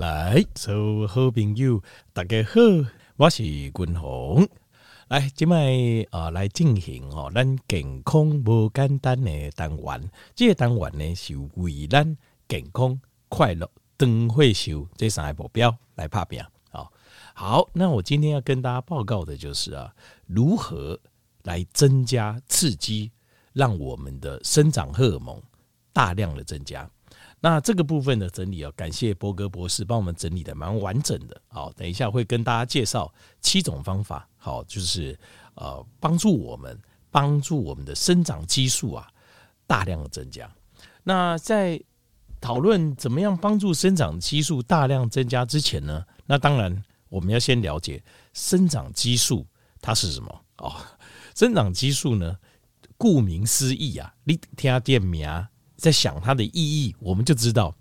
来，所有好朋友，大家好，我是君鸿。来，今麦啊，来进行哦，咱健康无简单的单元。这个单元呢，是为咱健康、快乐、长岁寿这三个目标来打拼。好，好，那我今天要跟大家报告的就是啊，如何来增加刺激，让我们的生长荷尔蒙大量的增加。那这个部分的整理啊，感谢博格博士帮我们整理的蛮完整的。好，等一下会跟大家介绍七种方法，好，就是呃帮助我们帮助我们的生长激素啊大量的增加。那在讨论怎么样帮助生长激素大量增加之前呢，那当然我们要先了解生长激素它是什么哦。生长激素呢，顾名思义啊，你听店名。在想它的意义，我们就知道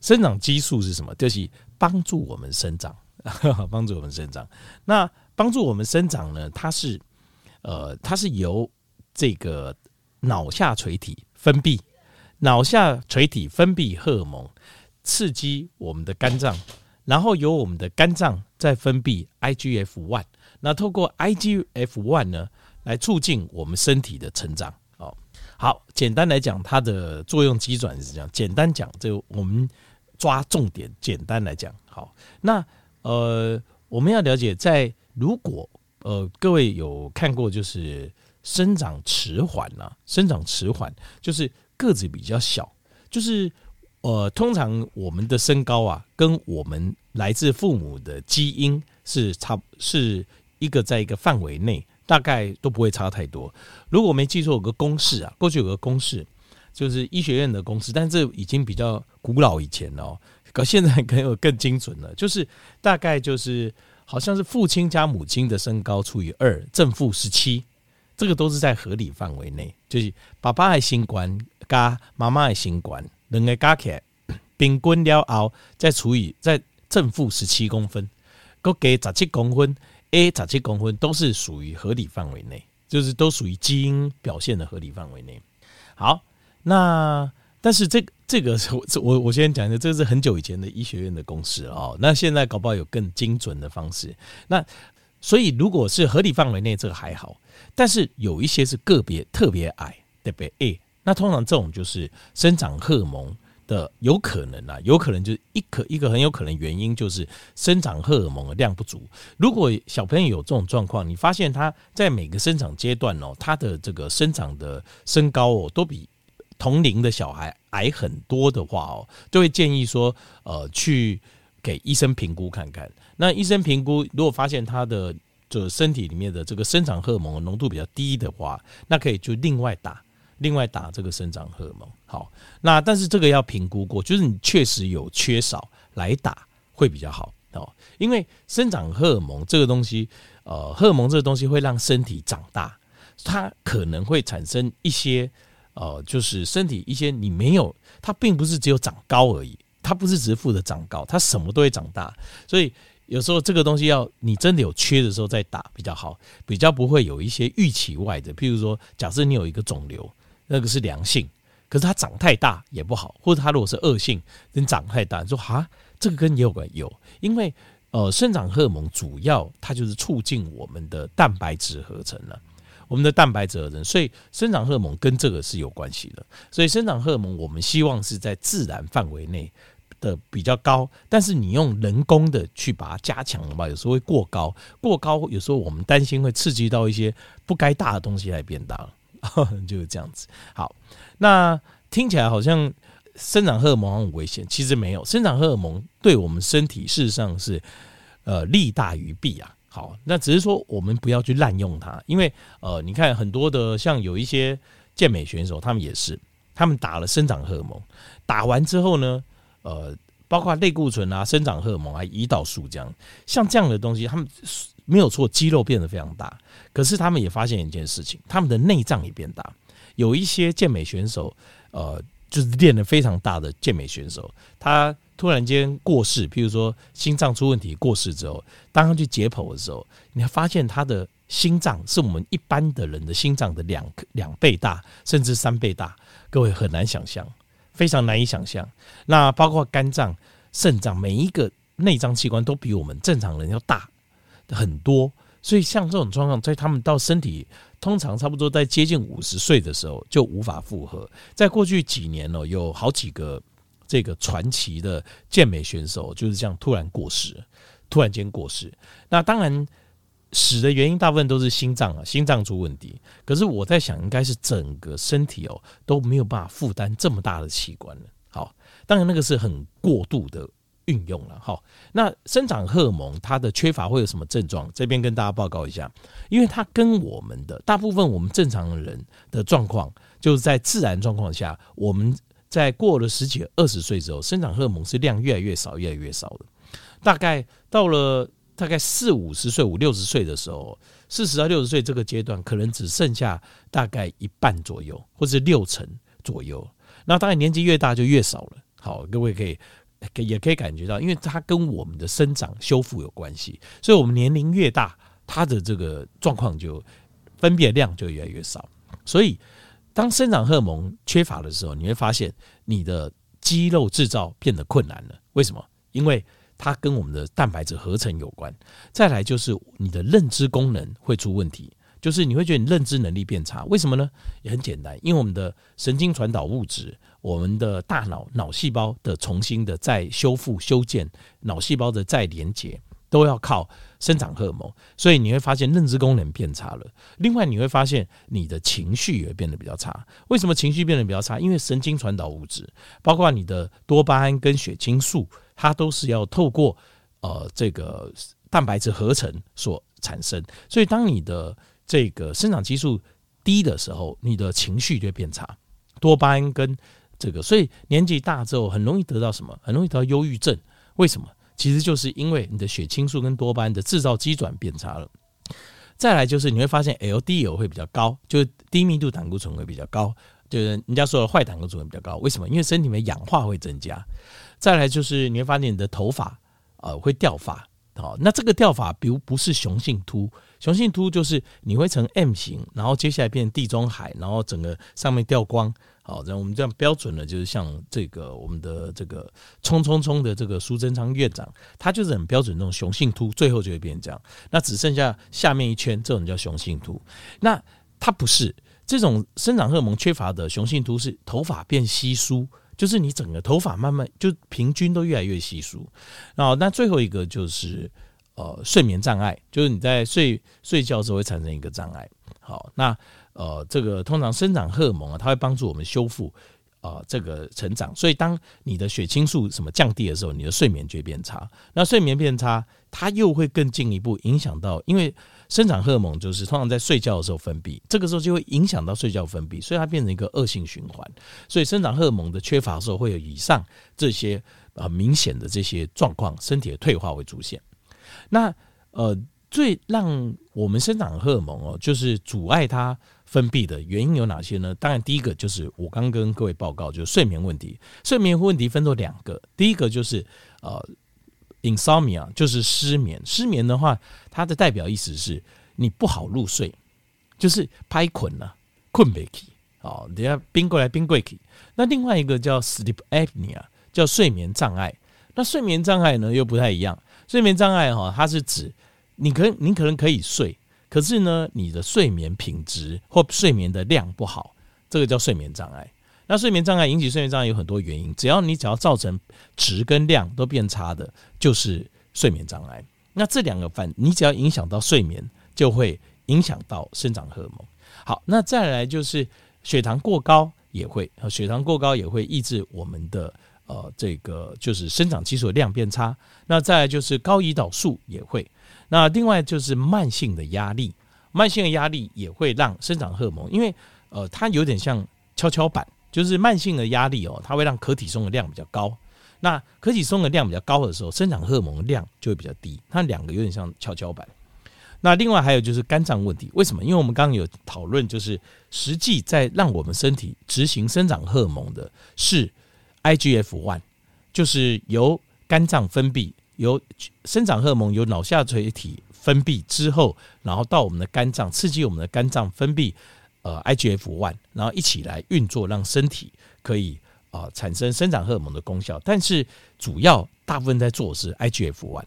生长激素是什么，就是帮助我们生长，帮助我们生长。那帮助我们生长呢？它是呃，它是由这个脑下垂体分泌，脑下垂体分泌荷尔蒙，刺激我们的肝脏，然后由我们的肝脏再分泌 IGF one，那透过 IGF one 呢，来促进我们身体的成长。好，简单来讲，它的作用机转是这样。简单讲，就我们抓重点。简单来讲，好，那呃，我们要了解，在如果呃各位有看过，就是生长迟缓呐，生长迟缓就是个子比较小，就是呃，通常我们的身高啊，跟我们来自父母的基因是差，是一个在一个范围内。大概都不会差太多。如果我没记错，有个公式啊，过去有个公式，就是医学院的公式，但这已经比较古老以前了哦。可现在可能有更精准了，就是大概就是好像是父亲加母亲的身高除以二，正负十七，这个都是在合理范围内。就是爸爸的新冠加妈妈的新冠，两个加起来 平均了后，再除以再正负十七公分，各给十七公分。A 十七公分都是属于合理范围内，就是都属于基因表现的合理范围内。好，那但是这这个我我我先讲一下，这是很久以前的医学院的公式哦。那现在搞不好有更精准的方式。那所以如果是合理范围内，这个还好，但是有一些是个别特别矮，特别 A，那通常这种就是生长荷尔蒙。的有可能啊，有可能就是一可一个很有可能原因就是生长荷尔蒙的量不足。如果小朋友有这种状况，你发现他在每个生长阶段哦，他的这个生长的身高哦都比同龄的小孩矮很多的话哦，就会建议说呃去给医生评估看看。那医生评估如果发现他的就身体里面的这个生长荷尔蒙浓度比较低的话，那可以就另外打。另外打这个生长荷尔蒙，好，那但是这个要评估过，就是你确实有缺少来打会比较好哦，因为生长荷尔蒙这个东西，呃，荷尔蒙这个东西会让身体长大，它可能会产生一些呃，就是身体一些你没有，它并不是只有长高而已，它不是只负责长高，它什么都会长大，所以。有时候这个东西要你真的有缺的时候再打比较好，比较不会有一些预期外的。譬如说，假设你有一个肿瘤，那个是良性，可是它长太大也不好，或者它如果是恶性，人长太大，说哈，这个跟也有关有，因为呃，生长荷尔蒙主要它就是促进我们的蛋白质合成了，我们的蛋白质合成，所以生长荷尔蒙跟这个是有关系的。所以生长荷尔蒙我们希望是在自然范围内。的比较高，但是你用人工的去把它加强的话，有时候会过高，过高有时候我们担心会刺激到一些不该大的东西来变大了，就是这样子。好，那听起来好像生长荷尔蒙很危险，其实没有，生长荷尔蒙对我们身体事实上是呃利大于弊啊。好，那只是说我们不要去滥用它，因为呃，你看很多的像有一些健美选手，他们也是，他们打了生长荷尔蒙，打完之后呢。呃，包括类固醇啊、生长荷尔蒙啊、胰岛素这样，像这样的东西，他们没有错，肌肉变得非常大。可是他们也发现一件事情，他们的内脏也变大。有一些健美选手，呃，就是练得非常大的健美选手，他突然间过世，譬如说心脏出问题过世之后，当他去解剖的时候，你会发现他的心脏是我们一般的人的心脏的两两倍大，甚至三倍大，各位很难想象。非常难以想象，那包括肝脏、肾脏，每一个内脏器官都比我们正常人要大很多，所以像这种状况，在他们到身体通常差不多在接近五十岁的时候就无法负荷。在过去几年呢，有好几个这个传奇的健美选手就是这样突然过世，突然间过世。那当然。死的原因大部分都是心脏啊，心脏出问题。可是我在想，应该是整个身体哦都没有办法负担这么大的器官了。好，当然那个是很过度的运用了。好，那生长荷尔蒙它的缺乏会有什么症状？这边跟大家报告一下，因为它跟我们的大部分我们正常人的状况，就是在自然状况下，我们在过了十几二十岁之后，生长荷尔蒙是量越来越少，越来越少的。大概到了。大概四五十岁、五六十岁的时候，四十到六十岁这个阶段，可能只剩下大概一半左右，或者六成左右。那当然年纪越大就越少了。好，各位可以也可以感觉到，因为它跟我们的生长修复有关系，所以我们年龄越大，它的这个状况就分辨量就越来越少。所以当生长荷尔蒙缺乏的时候，你会发现你的肌肉制造变得困难了。为什么？因为它跟我们的蛋白质合成有关，再来就是你的认知功能会出问题，就是你会觉得你认知能力变差，为什么呢？也很简单，因为我们的神经传导物质，我们的大脑脑细胞的重新的再修复修建，脑细胞的再连接，都要靠生长荷尔蒙，所以你会发现认知功能变差了。另外，你会发现你的情绪也变得比较差。为什么情绪变得比较差？因为神经传导物质，包括你的多巴胺跟血清素。它都是要透过呃这个蛋白质合成所产生，所以当你的这个生长激素低的时候，你的情绪就会变差。多巴胺跟这个，所以年纪大之后很容易得到什么？很容易得到忧郁症。为什么？其实就是因为你的血清素跟多巴胺的制造机转变差了。再来就是你会发现 LDL 会比较高，就是低密度胆固醇会比较高，就是人家说的坏胆固醇会比较高。为什么？因为身体里面氧化会增加。再来就是你会发现你的头发呃会掉发，好，那这个掉发比如不是雄性秃，雄性秃就是你会成 M 型，然后接下来变地中海，然后整个上面掉光，好，然后我们这样标准的，就是像这个我们的这个冲冲冲的这个苏贞昌院长，他就是很标准那种雄性秃，最后就会变成这样，那只剩下下面一圈这种叫雄性秃，那他不是这种生长荷尔蒙缺乏的雄性秃，是头发变稀疏。就是你整个头发慢慢就平均都越来越稀疏，然后那最后一个就是呃睡眠障碍，就是你在睡睡觉的时候会产生一个障碍。好，那呃这个通常生长荷尔蒙啊，它会帮助我们修复啊、呃、这个成长，所以当你的血清素什么降低的时候，你的睡眠就会变差。那睡眠变差，它又会更进一步影响到，因为。生长荷尔蒙就是通常在睡觉的时候分泌，这个时候就会影响到睡觉分泌，所以它变成一个恶性循环。所以生长荷尔蒙的缺乏的时候，会有以上这些啊明显的这些状况，身体的退化会出现。那呃，最让我们生长荷尔蒙哦，就是阻碍它分泌的原因有哪些呢？当然，第一个就是我刚跟各位报告，就是睡眠问题。睡眠问题分作两个，第一个就是呃。Insomnia 就是失眠，失眠的话，它的代表意思是你不好入睡，就是拍困了，困不起，哦，等下冰过来冰柜去。那另外一个叫 sleep apnea，叫睡眠障碍。那睡眠障碍呢又不太一样，睡眠障碍哈，它是指你可你可能可以睡，可是呢你的睡眠品质或睡眠的量不好，这个叫睡眠障碍。那睡眠障碍引起睡眠障碍有很多原因，只要你只要造成质跟量都变差的，就是睡眠障碍。那这两个反，你只要影响到睡眠，就会影响到生长荷尔蒙。好，那再来就是血糖过高也会，血糖过高也会抑制我们的呃这个就是生长激素的量变差。那再来就是高胰岛素也会。那另外就是慢性的压力，慢性的压力也会让生长荷尔蒙，因为呃它有点像跷跷板。就是慢性的压力哦，它会让可体松的量比较高。那可体松的量比较高的时候，生长荷尔蒙的量就会比较低。它两个有点像跷跷板。那另外还有就是肝脏问题，为什么？因为我们刚刚有讨论，就是实际在让我们身体执行生长荷尔蒙的是 IGF-1，就是由肝脏分泌，由生长荷尔蒙由脑下垂体分泌之后，然后到我们的肝脏，刺激我们的肝脏分泌。呃，IGF-1，然后一起来运作，让身体可以啊产生生长荷尔蒙的功效，但是主要大部分在做的是 IGF-1，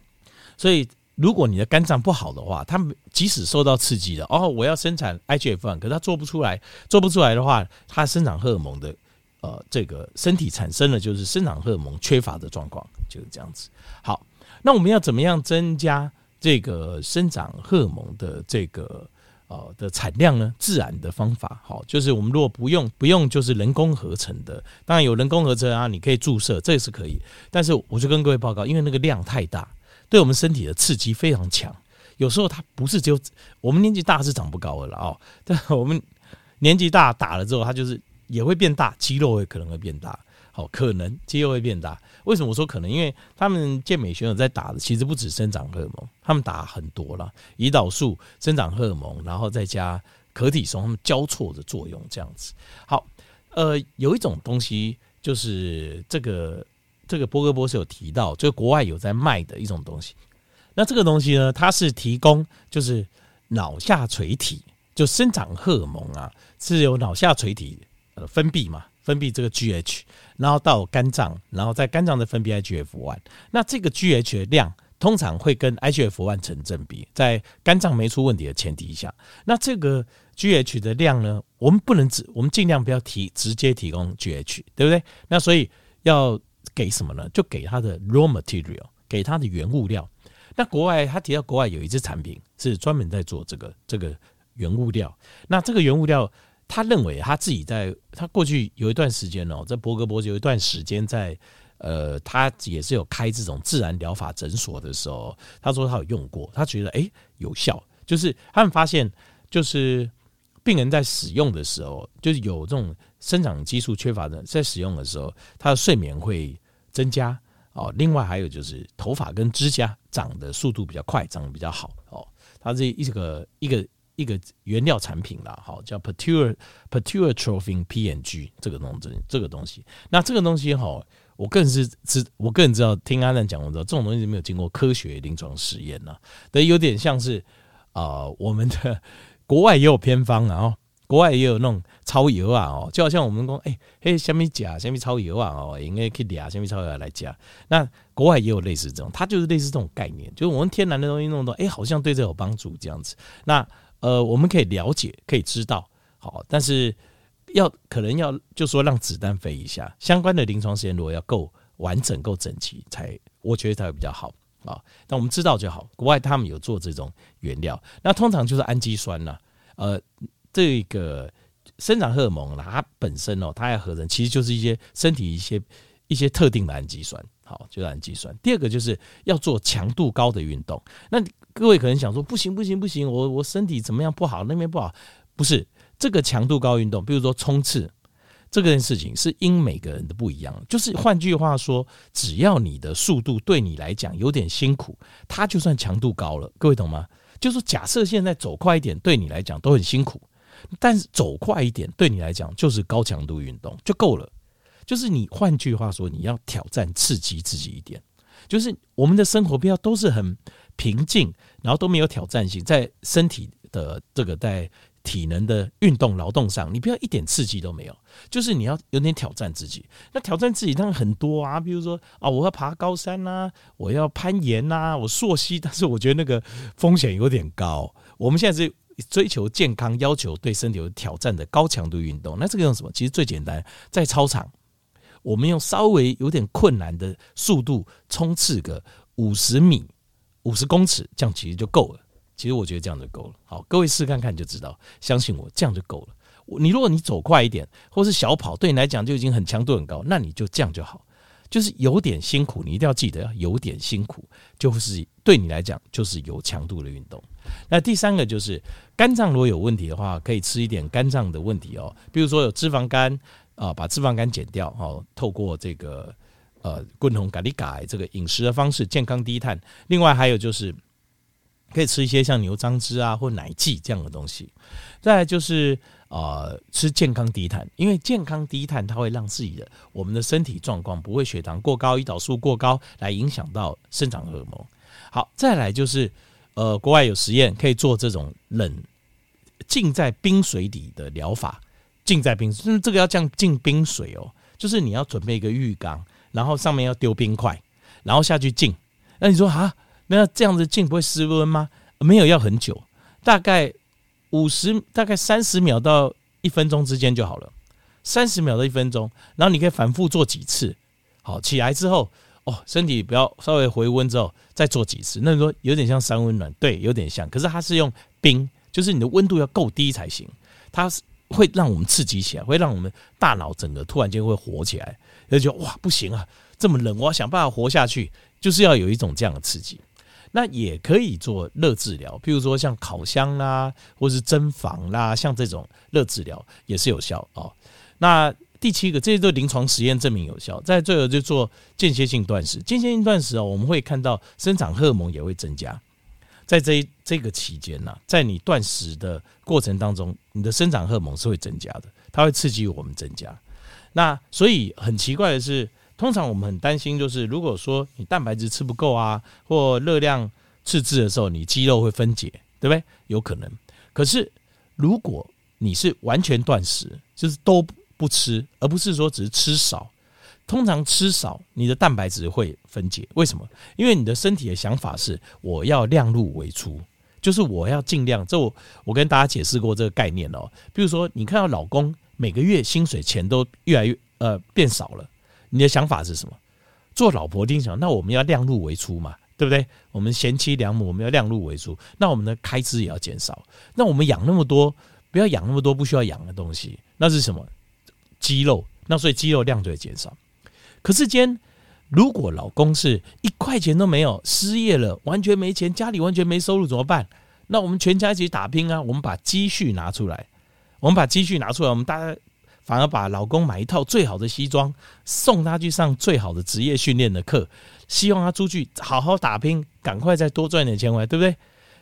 所以如果你的肝脏不好的话，它即使受到刺激了，哦，我要生产 IGF-1，可是它做不出来，做不出来的话，它生长荷尔蒙的呃这个身体产生的就是生长荷尔蒙缺乏的状况，就是这样子。好，那我们要怎么样增加这个生长荷尔蒙的这个？呃的产量呢？自然的方法，好，就是我们如果不用不用就是人工合成的，当然有人工合成啊，你可以注射，这也是可以。但是我就跟各位报告，因为那个量太大，对我们身体的刺激非常强。有时候它不是只有我们年纪大是长不高的了哦，但我们年纪大打了之后，它就是也会变大，肌肉会可能会变大，好，可能肌肉会变大。为什么我说可能？因为他们健美选手在打的其实不止生长荷尔蒙，他们打很多了，胰岛素、生长荷尔蒙，然后再加可体松，他们交错的作用这样子。好，呃，有一种东西就是这个这个波哥博士有提到，就国外有在卖的一种东西。那这个东西呢，它是提供就是脑下垂体，就生长荷尔蒙啊，是由脑下垂体呃分泌嘛。分泌这个 GH，然后到肝脏，然后在肝脏的分泌 IGF-1。那这个 GH 的量通常会跟 IGF-1 成正比，在肝脏没出问题的前提下。那这个 GH 的量呢，我们不能只，我们尽量不要提直接提供 GH，对不对？那所以要给什么呢？就给它的 raw material，给它的原物料。那国外他提到国外有一支产品是专门在做这个这个原物料。那这个原物料。他认为他自己在他过去有一段时间哦，在博格博士有一段时间在呃，他也是有开这种自然疗法诊所的时候，他说他有用过，他觉得诶有效，就是他们发现就是病人在使用的时候，就是有这种生长激素缺乏的，在使用的时候，他的睡眠会增加哦。另外还有就是头发跟指甲长的速度比较快，长得比较好哦。他这一个一个。一个原料产品啦，好，叫 Pituitrophin PNG 这个东西，这个东西。那这个东西哈，我个人是知，我个人知道，听阿南讲，我知道这种东西是没有经过科学临床实验呐，等有点像是啊、我们的 国外也有偏方啊，哦国外也有那种超油啊，哦，就好像我们说，哎，嘿，虾米甲，虾米超油啊，哦，应该可以俩虾米超油来加。那国外也有类似这种，它就是类似这种概念，就是我们天然的东西弄到，哎，好像对这有帮助这样子。那呃，我们可以了解，可以知道，好，但是要可能要就说让子弹飞一下，相关的临床实验如果要够完整、够整齐，才我觉得才会比较好啊。但我们知道就好，国外他们有做这种原料，那通常就是氨基酸呐，呃，这个生长荷尔蒙它本身哦，它要合成其实就是一些身体一些一些特定的氨基酸，好，就是氨基酸。第二个就是要做强度高的运动，那。各位可能想说不行不行不行，我我身体怎么样不好，那边不好，不是这个强度高运动，比如说冲刺这件事情是因每个人的不一样，就是换句话说，只要你的速度对你来讲有点辛苦，它就算强度高了。各位懂吗？就是假设现在走快一点对你来讲都很辛苦，但是走快一点对你来讲就是高强度运动就够了。就是你换句话说，你要挑战刺激自己一点，就是我们的生活不要都是很。平静，然后都没有挑战性，在身体的这个在体能的运动劳动上，你不要一点刺激都没有，就是你要有点挑战自己。那挑战自己当然很多啊，比如说啊，我要爬高山呐、我要攀岩呐、我溯溪，但是我觉得那个风险有点高。我们现在是追求健康，要求对身体有挑战的高强度运动。那这个用什么？其实最简单，在操场，我们用稍微有点困难的速度冲刺个五十米。五十公尺，这样其实就够了。其实我觉得这样就够了。好，各位试看看就知道，相信我，这样就够了。你如果你走快一点，或是小跑，对你来讲就已经很强度很高，那你就这样就好。就是有点辛苦，你一定要记得有点辛苦，就是对你来讲就是有强度的运动。那第三个就是肝脏如果有问题的话，可以吃一点肝脏的问题哦，比如说有脂肪肝啊，把脂肪肝减掉哦，透过这个。呃，共同咖喱改这个饮食的方式，健康低碳。另外还有就是，可以吃一些像牛樟汁啊或奶剂这样的东西。再来就是呃，吃健康低碳，因为健康低碳它会让自己的我们的身体状况不会血糖过高、胰岛素过高来影响到生长荷尔蒙。好，再来就是呃，国外有实验可以做这种冷浸在冰水底的疗法，浸在冰，就是这个要这样浸冰水哦。就是你要准备一个浴缸，然后上面要丢冰块，然后下去浸。那你说啊，那这样子浸不会失温吗？没有，要很久，大概五十，大概三十秒到一分钟之间就好了。三十秒到一分钟，然后你可以反复做几次。好，起来之后，哦，身体不要稍微回温之后再做几次。那你说有点像三温暖，对，有点像。可是它是用冰，就是你的温度要够低才行。它会让我们刺激起来，会让我们大脑整个突然间会活起来，那就哇，不行啊，这么冷，我要想办法活下去，就是要有一种这样的刺激。那也可以做热治疗，譬如说像烤箱啦，或是蒸房啦，像这种热治疗也是有效哦。那第七个，这些都临床实验证明有效。再最后就做间歇性断食，间歇性断食哦，我们会看到生长荷尔蒙也会增加。在这这个期间呢，在你断食的过程当中，你的生长荷尔蒙是会增加的，它会刺激我们增加。那所以很奇怪的是，通常我们很担心，就是如果说你蛋白质吃不够啊，或热量赤字的时候，你肌肉会分解，对不对？有可能。可是如果你是完全断食，就是都不吃，而不是说只是吃少。通常吃少，你的蛋白质会分解。为什么？因为你的身体的想法是我要量入为出，就是我要尽量。这我我跟大家解释过这个概念哦。比如说，你看到老公每个月薪水钱都越来越呃变少了，你的想法是什么？做老婆丁想，那我们要量入为出嘛，对不对？我们贤妻良母，我们要量入为出，那我们的开支也要减少。那我们养那么多，不要养那么多不需要养的东西，那是什么？肌肉。那所以肌肉量就会减少。可是间，如果老公是一块钱都没有，失业了，完全没钱，家里完全没收入，怎么办？那我们全家一起打拼啊！我们把积蓄拿出来，我们把积蓄拿出来，我们大家反而把老公买一套最好的西装，送他去上最好的职业训练的课，希望他出去好好打拼，赶快再多赚点钱回来，对不对？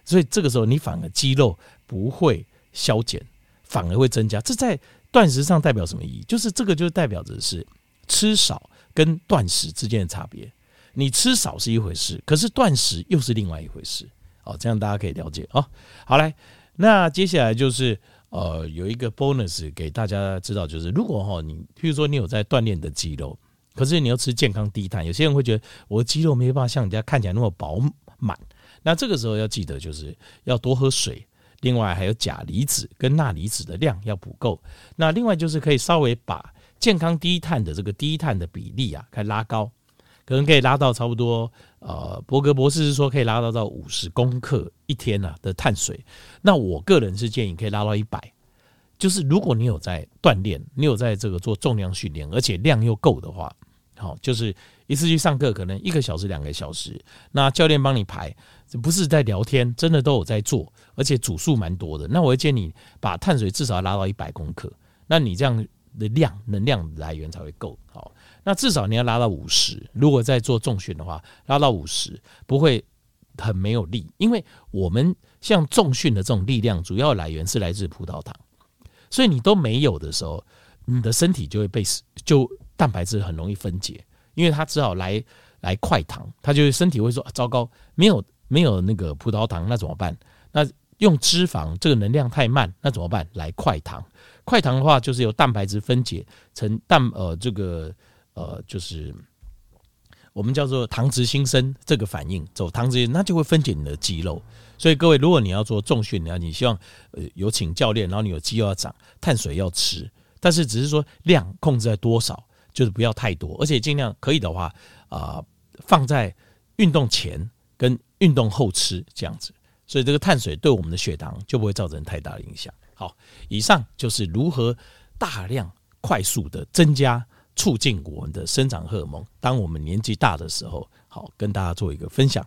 所以这个时候你反而肌肉不会消减，反而会增加。这在断食上代表什么意义？就是这个就代表着是吃少。跟断食之间的差别，你吃少是一回事，可是断食又是另外一回事。哦，这样大家可以了解哦。好来，那接下来就是呃有一个 bonus 给大家知道，就是如果哈你，譬如说你有在锻炼的肌肉，可是你要吃健康低碳，有些人会觉得我的肌肉没办法像人家看起来那么饱满，那这个时候要记得就是要多喝水，另外还有钾离子跟钠离子的量要补够，那另外就是可以稍微把。健康低碳的这个低碳的比例啊，可以拉高，可能可以拉到差不多。呃，伯格博士是说可以拉到到五十公克一天啊的碳水。那我个人是建议可以拉到一百。就是如果你有在锻炼，你有在这个做重量训练，而且量又够的话，好，就是一次去上课，可能一个小时、两个小时，那教练帮你排，不是在聊天，真的都有在做，而且组数蛮多的。那我会建议你把碳水至少要拉到一百公克。那你这样。的量能量来源才会够好，那至少你要拉到五十。如果在做重训的话，拉到五十不会很没有力，因为我们像重训的这种力量，主要来源是来自葡萄糖，所以你都没有的时候，你的身体就会被就蛋白质很容易分解，因为它只好来来快糖，它就会身体会说糟糕，没有没有那个葡萄糖，那怎么办？那用脂肪这个能量太慢，那怎么办？来快糖。快糖的话，就是由蛋白质分解成蛋呃这个呃就是我们叫做糖质新生这个反应，走糖质，那就会分解你的肌肉。所以各位，如果你要做重训，你你希望呃有请教练，然后你有肌肉要长，碳水要吃，但是只是说量控制在多少，就是不要太多，而且尽量可以的话啊、放在运动前跟运动后吃这样子，所以这个碳水对我们的血糖就不会造成太大的影响。好，以上就是如何大量、快速的增加、促进我们的生长荷尔蒙。当我们年纪大的时候，好，跟大家做一个分享。